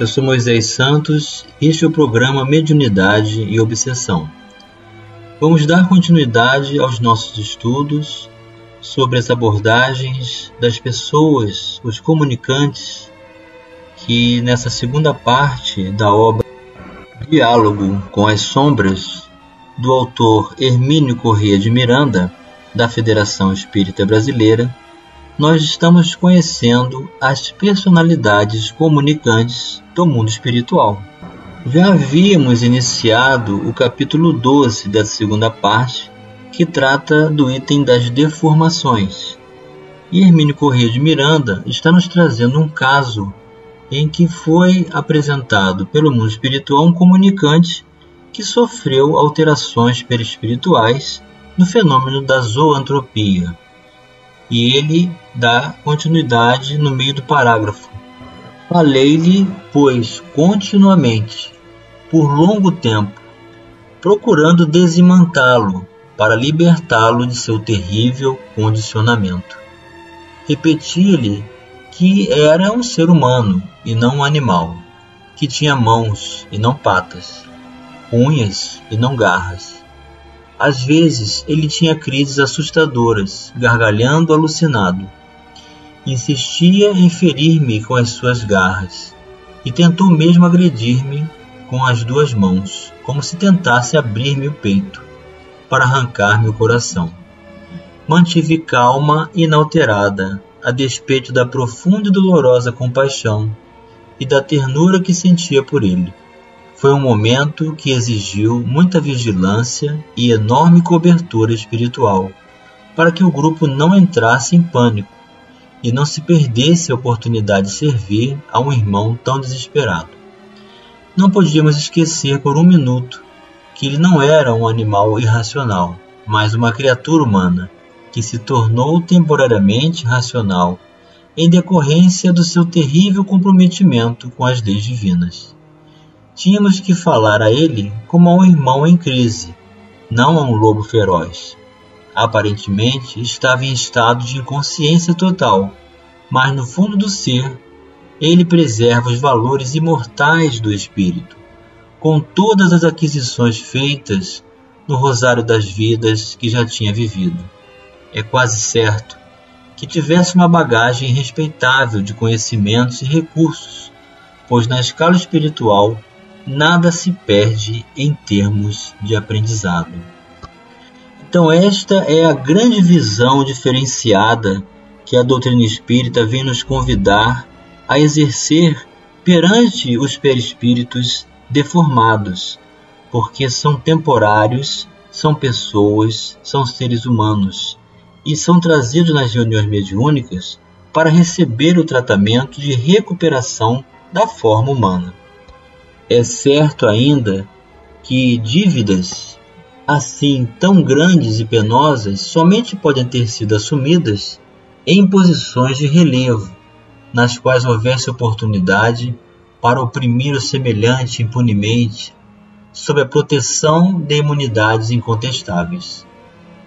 eu sou Moisés Santos e este é o programa Mediunidade e Obsessão. Vamos dar continuidade aos nossos estudos sobre as abordagens das pessoas, os comunicantes, que nessa segunda parte da obra Diálogo com as Sombras, do autor Hermínio Corrêa de Miranda, da Federação Espírita Brasileira, nós estamos conhecendo as personalidades comunicantes do mundo espiritual. Já havíamos iniciado o capítulo 12 da segunda parte, que trata do item das deformações. E Hermínio Corrêa de Miranda está nos trazendo um caso em que foi apresentado pelo mundo espiritual um comunicante que sofreu alterações perispirituais no fenômeno da zoantropia e ele dá continuidade no meio do parágrafo. Falei-lhe, pois, continuamente, por longo tempo, procurando desimantá-lo para libertá-lo de seu terrível condicionamento. Repetia-lhe que era um ser humano e não um animal, que tinha mãos e não patas, unhas e não garras, às vezes ele tinha crises assustadoras, gargalhando alucinado. Insistia em ferir-me com as suas garras e tentou mesmo agredir-me com as duas mãos, como se tentasse abrir-me o peito para arrancar-me o coração. Mantive calma inalterada, a despeito da profunda e dolorosa compaixão e da ternura que sentia por ele. Foi um momento que exigiu muita vigilância e enorme cobertura espiritual para que o grupo não entrasse em pânico e não se perdesse a oportunidade de servir a um irmão tão desesperado. Não podíamos esquecer por um minuto que ele não era um animal irracional, mas uma criatura humana que se tornou temporariamente racional em decorrência do seu terrível comprometimento com as leis divinas. Tínhamos que falar a ele como a um irmão em crise, não a um lobo feroz. Aparentemente estava em estado de inconsciência total, mas no fundo do ser, ele preserva os valores imortais do espírito, com todas as aquisições feitas no rosário das vidas que já tinha vivido. É quase certo que tivesse uma bagagem respeitável de conhecimentos e recursos, pois na escala espiritual nada se perde em termos de aprendizado. Então, esta é a grande visão diferenciada que a doutrina espírita vem nos convidar a exercer perante os perispíritos deformados, porque são temporários, são pessoas, são seres humanos e são trazidos nas reuniões mediúnicas para receber o tratamento de recuperação da forma humana. É certo ainda que dívidas assim tão grandes e penosas somente podem ter sido assumidas em posições de relevo, nas quais houvesse oportunidade para oprimir o semelhante impunemente, sob a proteção de imunidades incontestáveis.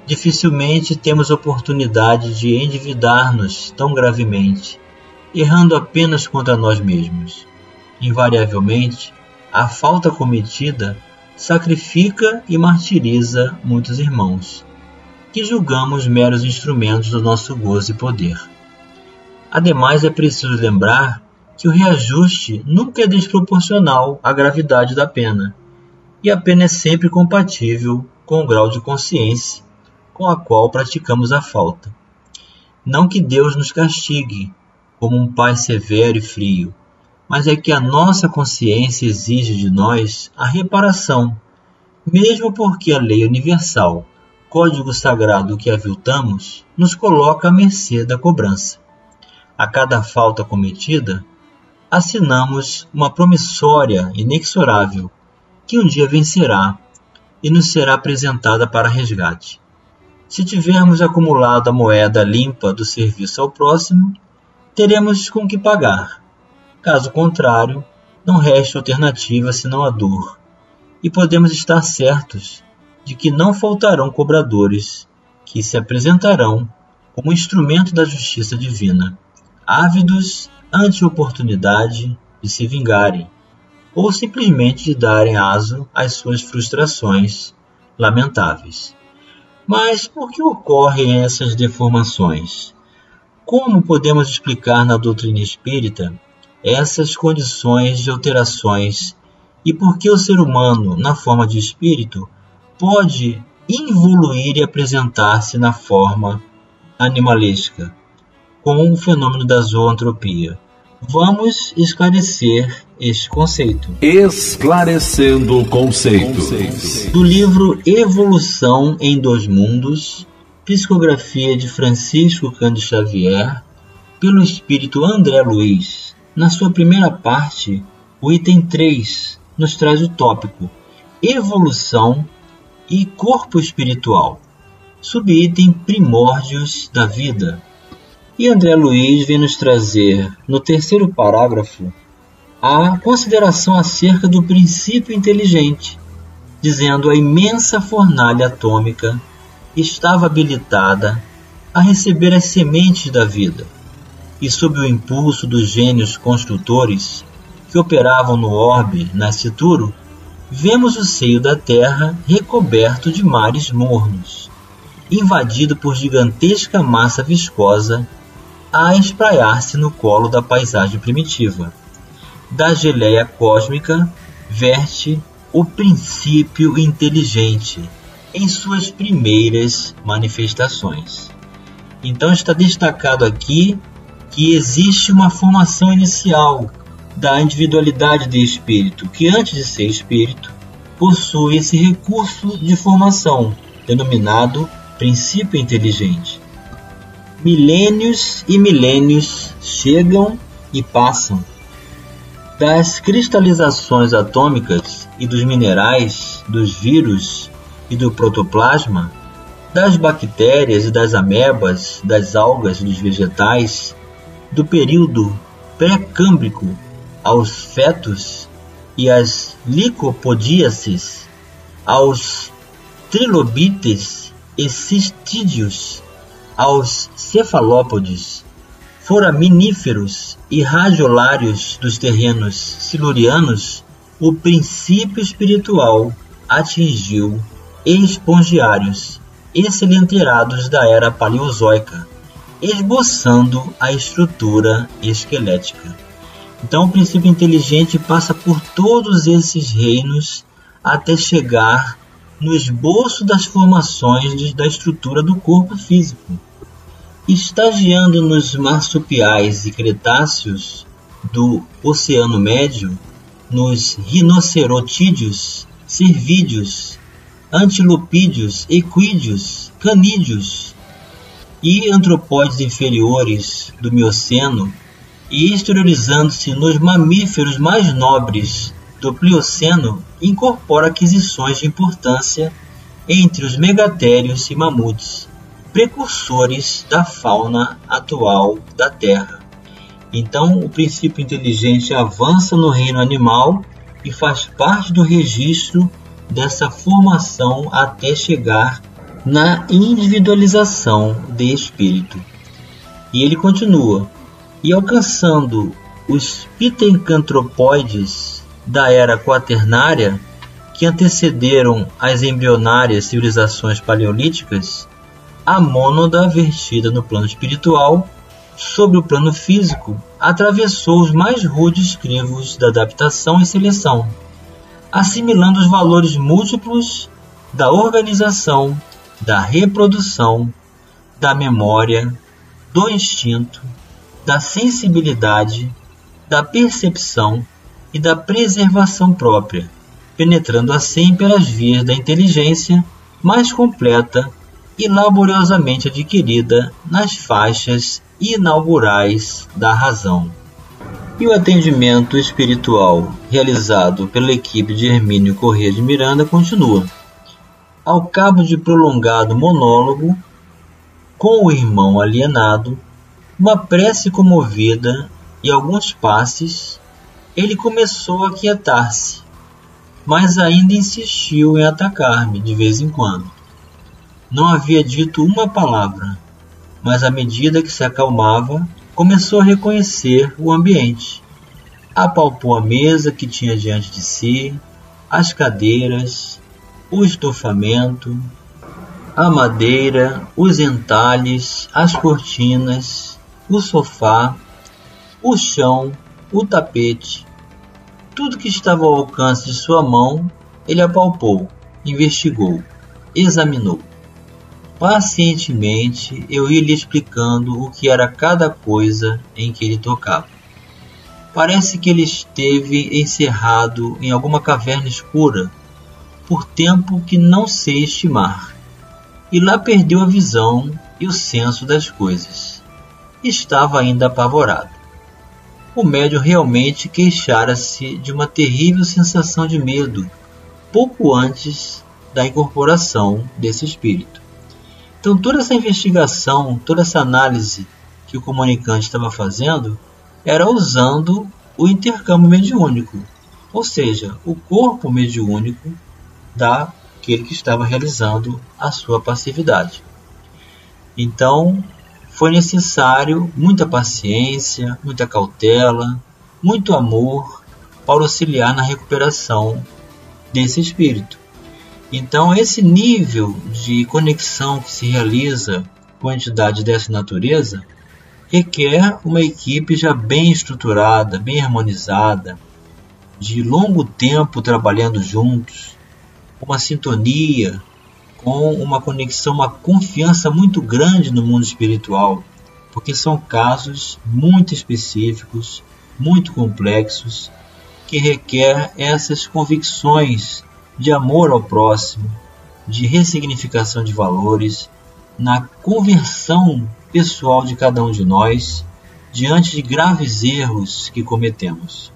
Dificilmente temos oportunidade de endividar-nos tão gravemente, errando apenas contra nós mesmos. Invariavelmente, a falta cometida sacrifica e martiriza muitos irmãos, que julgamos meros instrumentos do nosso gozo e poder. Ademais, é preciso lembrar que o reajuste nunca é desproporcional à gravidade da pena, e a pena é sempre compatível com o grau de consciência com a qual praticamos a falta. Não que Deus nos castigue como um pai severo e frio, mas é que a nossa consciência exige de nós a reparação, mesmo porque a lei universal, código sagrado que aviltamos, nos coloca à mercê da cobrança. A cada falta cometida, assinamos uma promissória inexorável que um dia vencerá e nos será apresentada para resgate. Se tivermos acumulado a moeda limpa do serviço ao próximo, teremos com que pagar. Caso contrário, não resta alternativa senão a dor, e podemos estar certos de que não faltarão cobradores que se apresentarão como instrumento da justiça divina, ávidos ante a oportunidade de se vingarem, ou simplesmente de darem aso às suas frustrações lamentáveis. Mas por que ocorrem essas deformações? Como podemos explicar na doutrina espírita essas condições de alterações e por que o ser humano, na forma de espírito, pode involuir e apresentar-se na forma animalesca, com o fenômeno da zoantropia? Vamos esclarecer este conceito. Esclarecendo o conceito. Do livro Evolução em Dois Mundos, psicografia de Francisco Cândido Xavier, pelo espírito André Luiz. Na sua primeira parte, o item 3 nos traz o tópico Evolução e Corpo Espiritual. Subitem Primórdios da Vida e André Luiz vem nos trazer, no terceiro parágrafo, a consideração acerca do princípio inteligente, dizendo a imensa fornalha atômica estava habilitada a receber as sementes da vida, e sob o impulso dos gênios construtores que operavam no orbe nascituro, vemos o seio da Terra recoberto de mares mornos, invadido por gigantesca massa viscosa a espraiar-se no colo da paisagem primitiva. Da geleia cósmica verte o princípio inteligente em suas primeiras manifestações. Então está destacado aqui que existe uma formação inicial da individualidade de espírito, que antes de ser espírito, possui esse recurso de formação denominado princípio inteligente. Milênios e milênios chegam e passam. Das cristalizações atômicas e dos minerais, dos vírus e do protoplasma, das bactérias e das amebas, das algas e dos vegetais, do período pré-câmbrico aos fetos e às licopodíaces, aos trilobites e cistídeos, aos cefalópodes, foraminíferos e radiolários dos terrenos silurianos, o princípio espiritual atingiu espongiários excelenterados da era paleozoica, esboçando a estrutura esquelética. Então, o princípio inteligente passa por todos esses reinos até chegar no esboço das formações da estrutura do corpo físico. Estagiando nos marsupiais e cretáceos do Oceano Médio, nos rinocerotídeos, cervídeos, antilopídeos, equídeos, canídeos e antropóides inferiores do Mioceno, e exteriorizando-se nos mamíferos mais nobres do Plioceno incorpora aquisições de importância entre os megatérios e mamutes, precursores da fauna atual da Terra. Então, o princípio inteligente avança no reino animal e faz parte do registro dessa formação até chegar na individualização de espírito. E ele continua: e alcançando os pitencantropóides da era quaternária que antecederam as embrionárias civilizações paleolíticas, a mônada vertida no plano espiritual sobre o plano físico atravessou os mais rudes crivos da adaptação e seleção, assimilando os valores múltiplos da organização, da reprodução, da memória, do instinto, da sensibilidade, da percepção e da preservação própria, penetrando assim pelas vias da inteligência mais completa e laboriosamente adquirida nas faixas inaugurais da razão. E o atendimento espiritual realizado pela equipe de Hermínio Corrêa de Miranda continua. Ao cabo de prolongado monólogo, com o irmão alienado, uma prece comovida e alguns passes, ele começou a quietar-se, mas ainda insistiu em atacar-me de vez em quando. Não havia dito uma palavra, mas à medida que se acalmava, começou a reconhecer o ambiente. Apalpou a mesa que tinha diante de si, as cadeiras, o estofamento, a madeira, os entalhes, as cortinas, o sofá, o chão, o tapete. Tudo que estava ao alcance de sua mão, ele apalpou, investigou, examinou. Pacientemente eu ia lhe explicando o que era cada coisa em que ele tocava. Parece que ele esteve encerrado em alguma caverna escura por tempo que não sei estimar, e lá perdeu a visão e o senso das coisas. Estava ainda apavorado. O médium realmente queixara-se de uma terrível sensação de medo pouco antes da incorporação desse espírito. Então, toda essa investigação, toda essa análise que o comunicante estava fazendo era usando o intercâmbio mediúnico, ou seja, o corpo mediúnico daquele que estava realizando a sua passividade. Então, foi necessário muita paciência, muita cautela, muito amor para auxiliar na recuperação desse espírito. Então, esse nível de conexão que se realiza com a entidade dessa natureza requer uma equipe já bem estruturada, bem harmonizada, de longo tempo trabalhando juntos, uma sintonia, com uma conexão, uma confiança muito grande no mundo espiritual, porque são casos muito específicos, muito complexos, que requer essas convicções de amor ao próximo, de ressignificação de valores, na conversão pessoal de cada um de nós diante de graves erros que cometemos.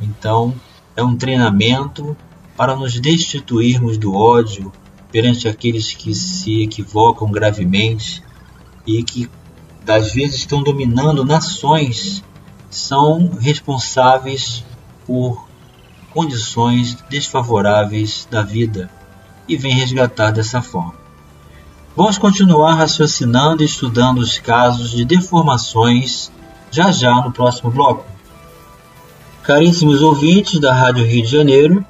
Então, é um treinamento para nos destituirmos do ódio perante aqueles que se equivocam gravemente e que, às vezes, estão dominando nações, são responsáveis por condições desfavoráveis da vida e vem resgatar dessa forma. Vamos continuar raciocinando e estudando os casos de deformações já já no próximo bloco. Caríssimos ouvintes da Rádio Rio de Janeiro,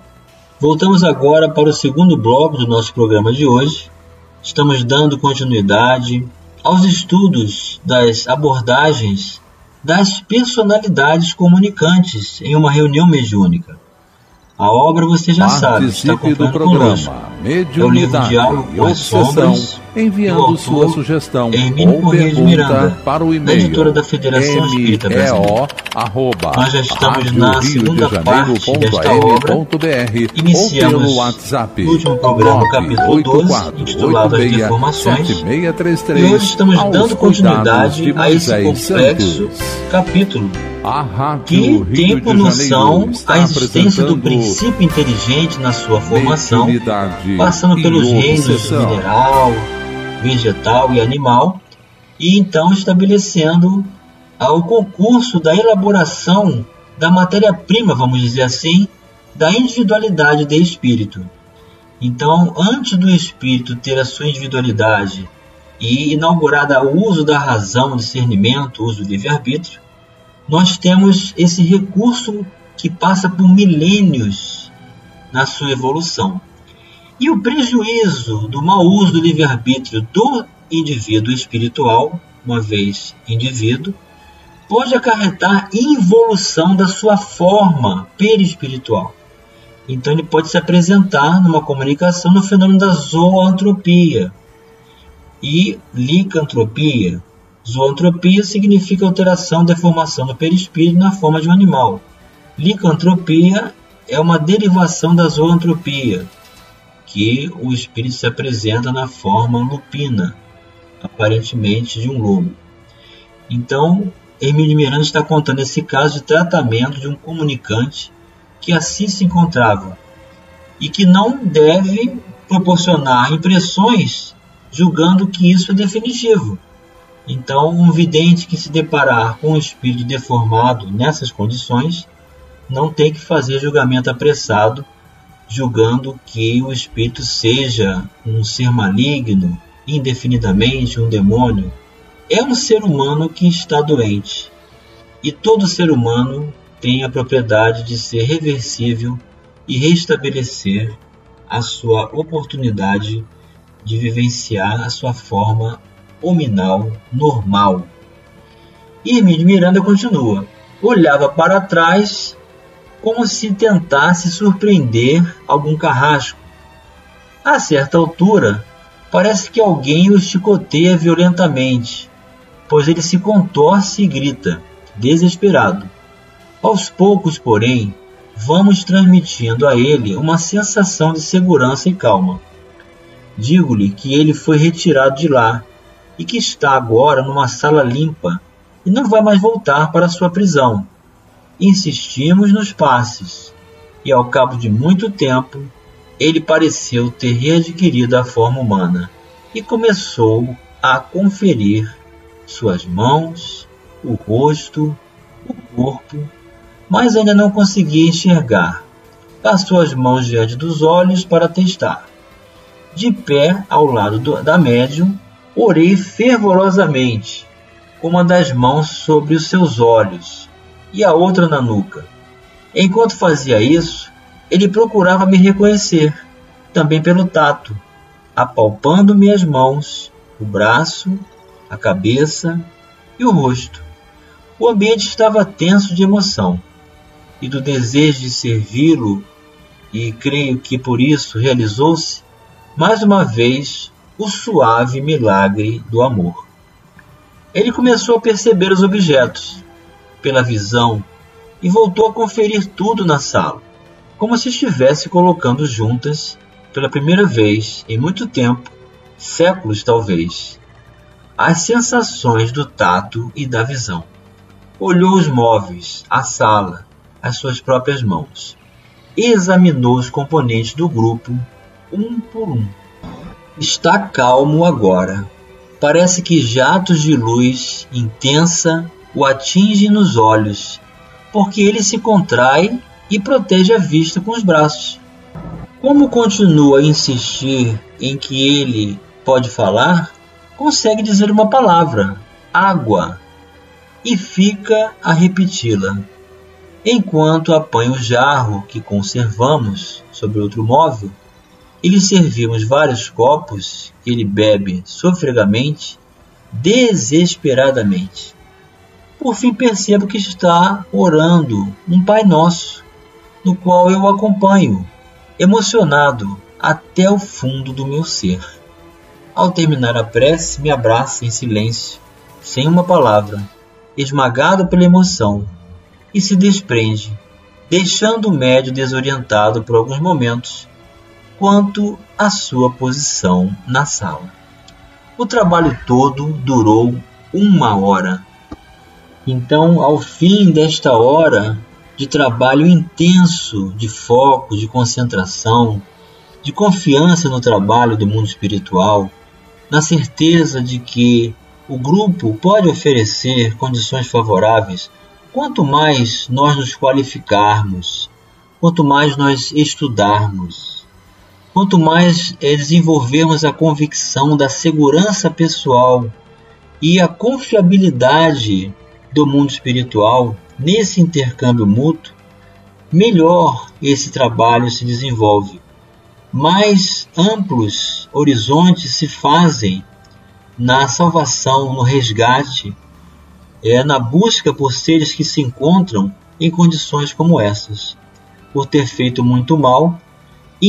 voltamos agora para o segundo bloco do nosso programa de hoje. Estamos dando continuidade aos estudos das abordagens das personalidades comunicantes em uma reunião mediúnica. A obra você já sabe, está do programa. Conosco. É o livro Diálogo com as Sombras, enviando sua sugestão Hermínio ou pergunta Miranda, para o e-mail da editora da Federação Espírita Brasileira. Arroba, Nós já estamos na segunda de parte desta obra. BR, Iniciamos ou WhatsApp, no último programa, capítulo 12, intitulado As Deformações. E hoje estamos dando continuidade a esse complexo capítulo que tem por noção a existência do princípio inteligente na sua formação, passando pelos reinos mineral, vegetal e animal, e então estabelecendo o concurso da elaboração da matéria-prima, vamos dizer assim, da individualidade de espírito. Então, antes do espírito ter a sua individualidade e inaugurada o uso da razão, discernimento, o uso do livre-arbítrio, nós temos esse recurso que passa por milênios na sua evolução. E o prejuízo do mau uso do livre-arbítrio do indivíduo espiritual, uma vez indivíduo, pode acarretar involução da sua forma perispiritual. Então ele pode se apresentar numa comunicação no fenômeno da zoantropia e licantropia, Zoantropia significa alteração, deformação do perispírito na forma de um animal. Licantropia é uma derivação da zoantropia, que o espírito se apresenta na forma lupina, aparentemente de um lobo. Então, Hermílio Miranda está contando esse caso de tratamento de um comunicante que assim se encontrava e que não deve proporcionar impressões julgando que isso é definitivo. Então, um vidente que se deparar com um espírito deformado nessas condições não tem que fazer julgamento apressado, julgando que o espírito seja um ser maligno, indefinidamente um demônio. É um ser humano que está doente. E todo ser humano tem a propriedade de ser reversível e restabelecer a sua oportunidade de vivenciar a sua forma hominal normal. E Hermínio Miranda continua. Olhava para trás como se tentasse surpreender algum carrasco. A certa altura, parece que alguém o chicoteia violentamente, pois ele se contorce e grita, desesperado. Aos poucos, porém, vamos transmitindo a ele uma sensação de segurança e calma. Digo-lhe que ele foi retirado de lá e que está agora numa sala limpa e não vai mais voltar para sua prisão. Insistimos nos passes e, ao cabo de muito tempo, ele pareceu ter readquirido a forma humana e começou a conferir suas mãos, o rosto, o corpo, mas ainda não conseguia enxergar. Passou as mãos diante dos olhos para testar. De pé ao lado do, da médium, orei fervorosamente, com uma das mãos sobre os seus olhos e a outra na nuca. Enquanto fazia isso, ele procurava me reconhecer, também pelo tato, apalpando-me as mãos, o braço, a cabeça e o rosto. O ambiente estava tenso de emoção e do desejo de servi-lo, e creio que por isso realizou-se mais uma vez o suave milagre do amor. Ele começou a perceber os objetos pela visão e voltou a conferir tudo na sala, como se estivesse colocando juntas pela primeira vez em muito tempo, séculos talvez, as sensações do tato e da visão. Olhou os móveis, a sala, as suas próprias mãos. Examinou os componentes do grupo um por um. Está calmo agora. Parece que jatos de luz intensa o atingem nos olhos, porque ele se contrai e protege a vista com os braços. Como continua a insistir em que ele pode falar, consegue dizer uma palavra, água, e fica a repeti-la enquanto apanha o jarro que conservamos sobre outro móvel e lhe servimos vários copos que ele bebe sofregamente, desesperadamente. Por fim percebo que está orando um Pai Nosso, no qual eu acompanho, emocionado até o fundo do meu ser. Ao terminar a prece, me abraça em silêncio, sem uma palavra, esmagado pela emoção e se desprende, deixando o médio desorientado por alguns momentos quanto à sua posição na sala. O trabalho todo durou uma hora. Então, ao fim desta hora de trabalho intenso, de foco, de concentração, de confiança no trabalho do mundo espiritual, na certeza de que o grupo pode oferecer condições favoráveis Quanto mais nós nos qualificarmos, quanto mais nós estudarmos, quanto mais é, desenvolvermos a convicção da segurança pessoal e a confiabilidade do mundo espiritual nesse intercâmbio mútuo, melhor esse trabalho se desenvolve. Mais amplos horizontes se fazem na salvação, no resgate é na busca por seres que se encontram em condições como essas. Por ter feito muito mal,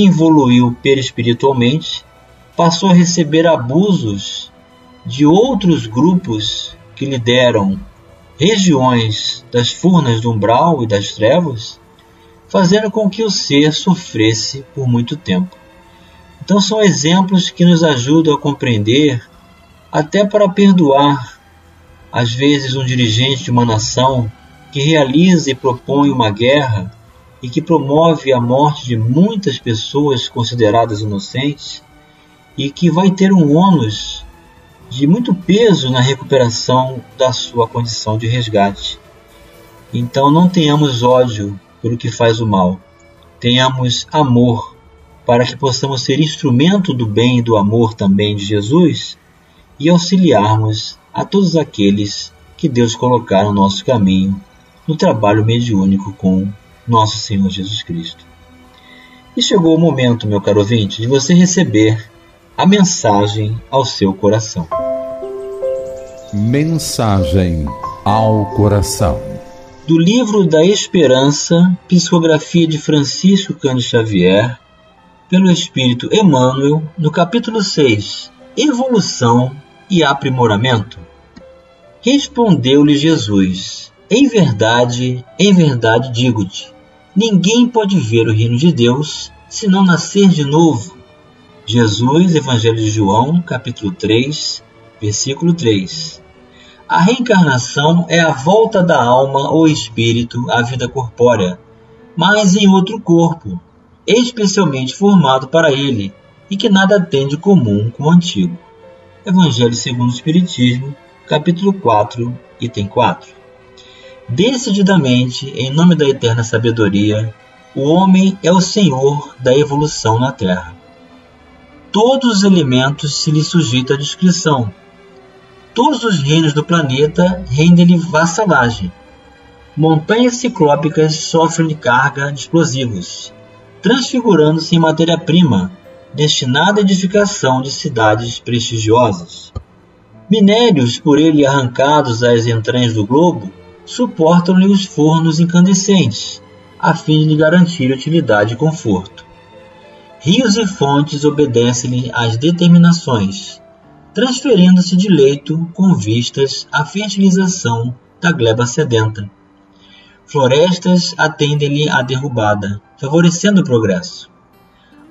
evoluiu perispiritualmente, passou a receber abusos de outros grupos que lhe deram regiões das furnas do umbral e das trevas, fazendo com que o ser sofresse por muito tempo. Então são exemplos que nos ajudam a compreender, até para perdoar às vezes um dirigente de uma nação que realiza e propõe uma guerra e que promove a morte de muitas pessoas consideradas inocentes e que vai ter um ônus de muito peso na recuperação da sua condição de resgate. Então não tenhamos ódio pelo que faz o mal, tenhamos amor para que possamos ser instrumento do bem e do amor também de Jesus e auxiliarmos a todos aqueles que Deus colocar no nosso caminho no trabalho mediúnico com nosso Senhor Jesus Cristo. E chegou o momento, meu caro ouvinte, de você receber a mensagem ao seu coração. Mensagem ao coração. Do livro da Esperança, psicografia de Francisco Cândido Xavier, pelo Espírito Emmanuel, no capítulo 6, Evolução e Aprimoramento. Respondeu-lhe Jesus: Em verdade, em verdade digo-te, ninguém pode ver o reino de Deus se não nascer de novo. Jesus, Evangelho de João, capítulo 3, versículo 3. A reencarnação é a volta da alma ou espírito à vida corpórea, mas em outro corpo, especialmente formado para ele e que nada tem de comum com o antigo. Evangelho segundo o Espiritismo, capítulo 4, item 4. Decididamente, em nome da eterna sabedoria, o homem é o senhor da evolução na Terra. Todos os elementos se lhe sujeitam à descrição. Todos os reinos do planeta rendem-lhe vassalagem. Montanhas ciclópicas sofrem carga de explosivos, transfigurando-se em matéria-prima, destinada à edificação de cidades prestigiosas. Minérios por ele arrancados às entranhas do globo suportam-lhe os fornos incandescentes, a fim de garantir utilidade e conforto. Rios e fontes obedecem-lhe às determinações, transferindo-se de leito com vistas à fertilização da gleba sedenta. Florestas atendem-lhe à derrubada, favorecendo o progresso.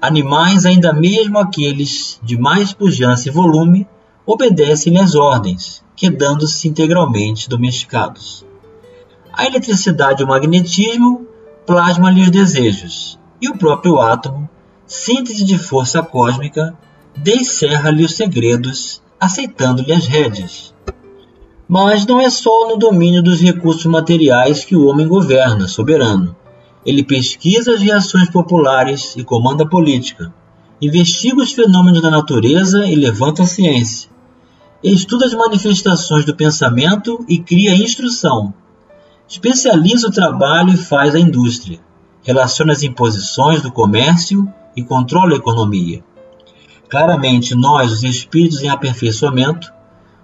Animais, ainda mesmo aqueles de mais pujança e volume, obedecem-lhe às ordens, quedando-se integralmente domesticados. A eletricidade e o magnetismo plasmam-lhe os desejos, e o próprio átomo, síntese de força cósmica, descerra-lhe os segredos, aceitando-lhe as rédeas. Mas não é só no domínio dos recursos materiais que o homem governa, soberano. Ele pesquisa as reações populares e comanda a política, investiga os fenômenos da natureza e levanta a ciência, estuda as manifestações do pensamento e cria instrução, especializa o trabalho e faz a indústria, relaciona as imposições do comércio e controla a economia. Claramente, nós, os espíritos em aperfeiçoamento,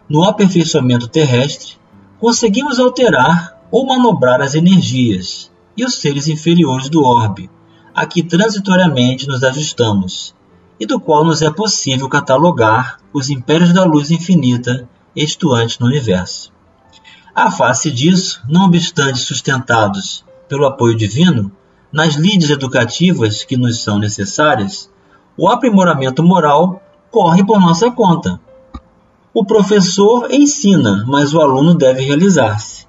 no aperfeiçoamento terrestre, conseguimos alterar ou manobrar as energias e os seres inferiores do orbe, a que transitoriamente nos ajustamos, e do qual nos é possível catalogar os impérios da luz infinita estuantes no universo. À face disso, não obstante sustentados pelo apoio divino, nas lides educativas que nos são necessárias, o aprimoramento moral corre por nossa conta. O professor ensina, mas o aluno deve realizar-se.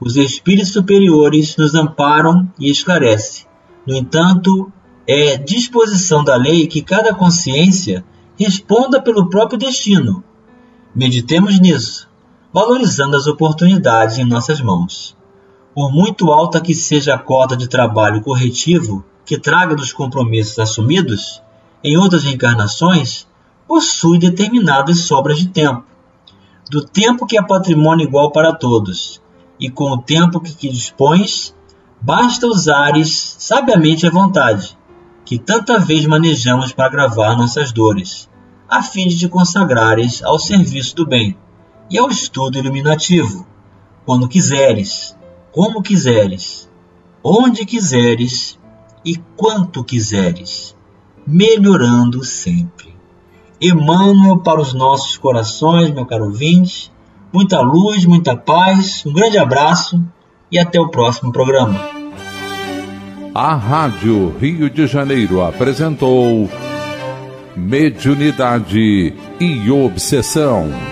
Os espíritos superiores nos amparam e esclarecem. No entanto, é disposição da lei que cada consciência responda pelo próprio destino. Meditemos nisso, valorizando as oportunidades em nossas mãos. Por muito alta que seja a cota de trabalho corretivo que traga dos compromissos assumidos, em outras reencarnações, possui determinadas sobras de tempo. Do tempo que é patrimônio igual para todos, e com o tempo que, que dispões, basta usares sabiamente à vontade, que tanta vez manejamos para agravar nossas dores, a fim de te consagrares ao serviço do bem e ao estudo iluminativo, quando quiseres, como quiseres, onde quiseres e quanto quiseres, melhorando sempre. Emmanuel para os nossos corações, meu caro ouvinte, muita luz, muita paz, um grande abraço e até o próximo programa. A Rádio Rio de Janeiro apresentou Mediunidade e Obsessão.